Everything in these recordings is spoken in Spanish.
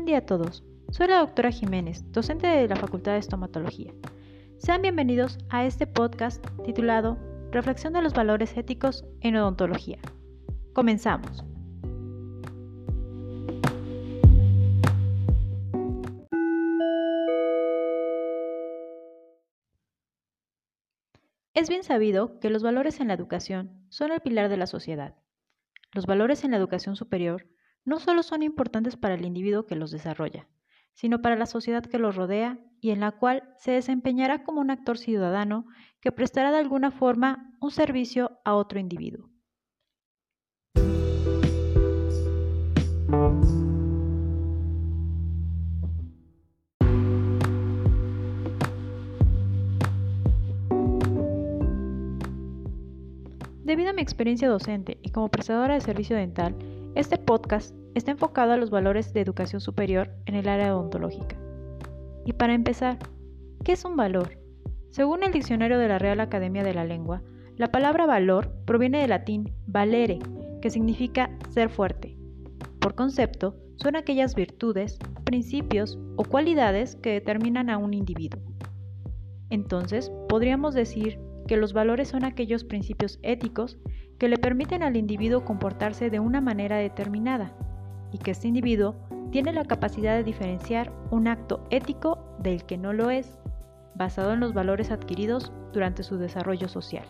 Buen día a todos. Soy la doctora Jiménez, docente de la Facultad de Estomatología. Sean bienvenidos a este podcast titulado Reflexión de los valores éticos en odontología. Comenzamos. Es bien sabido que los valores en la educación son el pilar de la sociedad. Los valores en la educación superior no solo son importantes para el individuo que los desarrolla, sino para la sociedad que los rodea y en la cual se desempeñará como un actor ciudadano que prestará de alguna forma un servicio a otro individuo. Debido a mi experiencia docente y como prestadora de servicio dental, este podcast está enfocado a los valores de educación superior en el área odontológica. Y para empezar, ¿qué es un valor? Según el diccionario de la Real Academia de la Lengua, la palabra valor proviene del latín valere, que significa ser fuerte. Por concepto, son aquellas virtudes, principios o cualidades que determinan a un individuo. Entonces, podríamos decir que los valores son aquellos principios éticos que le permiten al individuo comportarse de una manera determinada y que este individuo tiene la capacidad de diferenciar un acto ético del que no lo es, basado en los valores adquiridos durante su desarrollo social.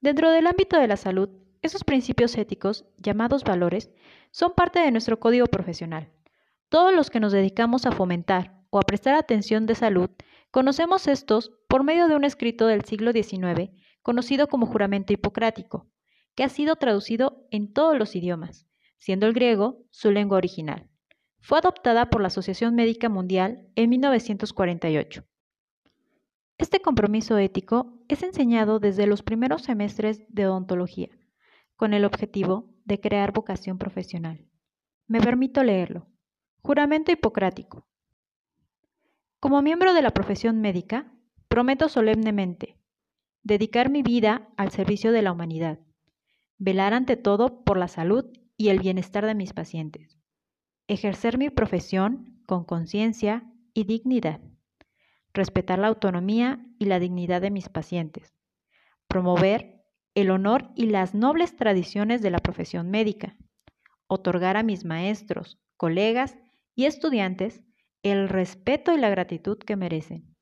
Dentro del ámbito de la salud, esos principios éticos, llamados valores, son parte de nuestro código profesional todos los que nos dedicamos a fomentar o a prestar atención de salud, conocemos estos por medio de un escrito del siglo XIX conocido como juramento hipocrático, que ha sido traducido en todos los idiomas, siendo el griego su lengua original. Fue adoptada por la Asociación Médica Mundial en 1948. Este compromiso ético es enseñado desde los primeros semestres de odontología, con el objetivo de crear vocación profesional. Me permito leerlo. Juramento hipocrático. Como miembro de la profesión médica, prometo solemnemente dedicar mi vida al servicio de la humanidad, velar ante todo por la salud y el bienestar de mis pacientes, ejercer mi profesión con conciencia y dignidad, respetar la autonomía y la dignidad de mis pacientes, promover el honor y las nobles tradiciones de la profesión médica, otorgar a mis maestros, colegas y estudiantes el respeto y la gratitud que merecen.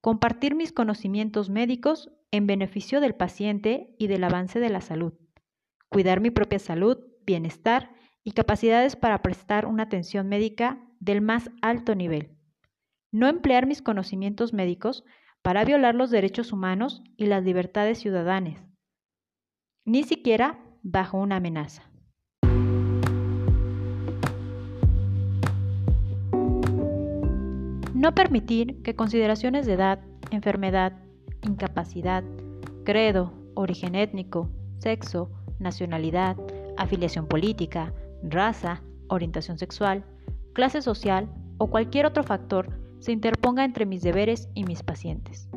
Compartir mis conocimientos médicos en beneficio del paciente y del avance de la salud. Cuidar mi propia salud, bienestar y capacidades para prestar una atención médica del más alto nivel. No emplear mis conocimientos médicos para violar los derechos humanos y las libertades ciudadanas, ni siquiera bajo una amenaza. No permitir que consideraciones de edad, enfermedad, incapacidad, credo, origen étnico, sexo, nacionalidad, afiliación política, raza, orientación sexual, clase social o cualquier otro factor se interponga entre mis deberes y mis pacientes.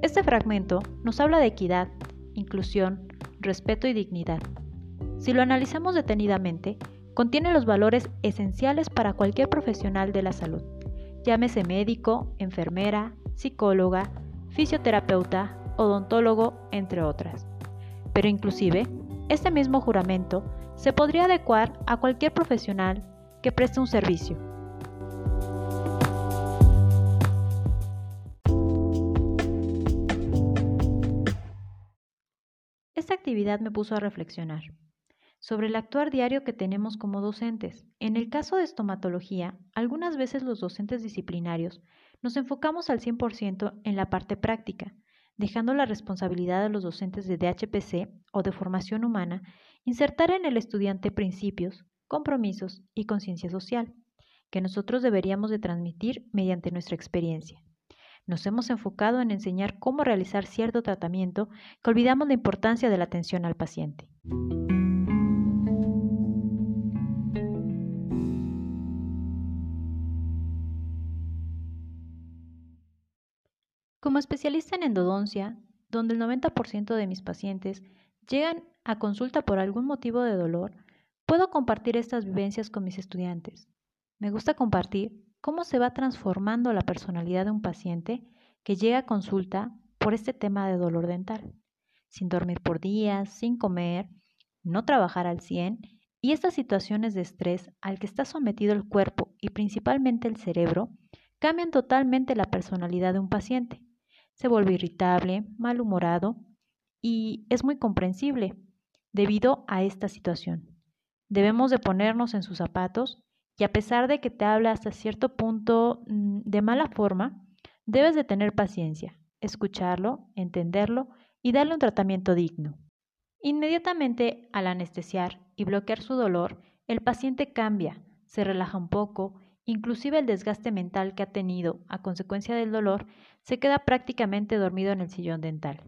Este fragmento nos habla de equidad, inclusión, respeto y dignidad. Si lo analizamos detenidamente, contiene los valores esenciales para cualquier profesional de la salud llámese médico, enfermera, psicóloga, fisioterapeuta, odontólogo, entre otras. Pero inclusive, este mismo juramento se podría adecuar a cualquier profesional que preste un servicio. Esta actividad me puso a reflexionar sobre el actuar diario que tenemos como docentes. En el caso de estomatología, algunas veces los docentes disciplinarios nos enfocamos al 100% en la parte práctica, dejando la responsabilidad de los docentes de DHPC o de formación humana insertar en el estudiante principios, compromisos y conciencia social, que nosotros deberíamos de transmitir mediante nuestra experiencia. Nos hemos enfocado en enseñar cómo realizar cierto tratamiento que olvidamos la importancia de la atención al paciente. Especialista en endodoncia, donde el 90% de mis pacientes llegan a consulta por algún motivo de dolor, puedo compartir estas vivencias con mis estudiantes. Me gusta compartir cómo se va transformando la personalidad de un paciente que llega a consulta por este tema de dolor dental, sin dormir por días, sin comer, no trabajar al 100 y estas situaciones de estrés al que está sometido el cuerpo y principalmente el cerebro cambian totalmente la personalidad de un paciente. Se vuelve irritable, malhumorado y es muy comprensible debido a esta situación. Debemos de ponernos en sus zapatos y a pesar de que te habla hasta cierto punto mm, de mala forma, debes de tener paciencia, escucharlo, entenderlo y darle un tratamiento digno. Inmediatamente al anestesiar y bloquear su dolor, el paciente cambia, se relaja un poco, inclusive el desgaste mental que ha tenido a consecuencia del dolor se queda prácticamente dormido en el sillón dental.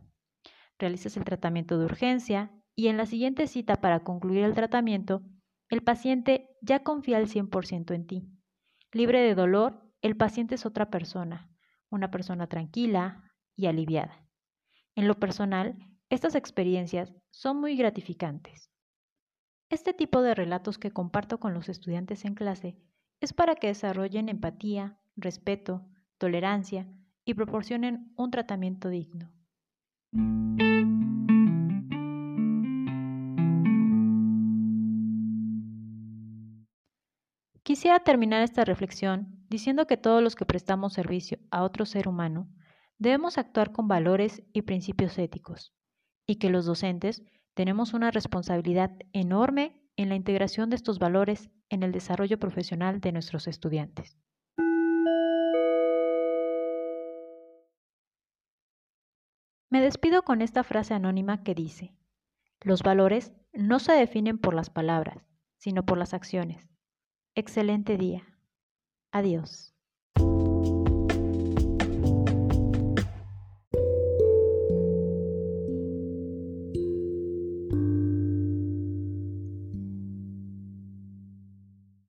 Realizas el tratamiento de urgencia y en la siguiente cita para concluir el tratamiento, el paciente ya confía al 100% en ti. Libre de dolor, el paciente es otra persona, una persona tranquila y aliviada. En lo personal, estas experiencias son muy gratificantes. Este tipo de relatos que comparto con los estudiantes en clase es para que desarrollen empatía, respeto, tolerancia y proporcionen un tratamiento digno. Quisiera terminar esta reflexión diciendo que todos los que prestamos servicio a otro ser humano debemos actuar con valores y principios éticos, y que los docentes tenemos una responsabilidad enorme en la integración de estos valores en el desarrollo profesional de nuestros estudiantes. Me despido con esta frase anónima que dice, los valores no se definen por las palabras, sino por las acciones. Excelente día. Adiós.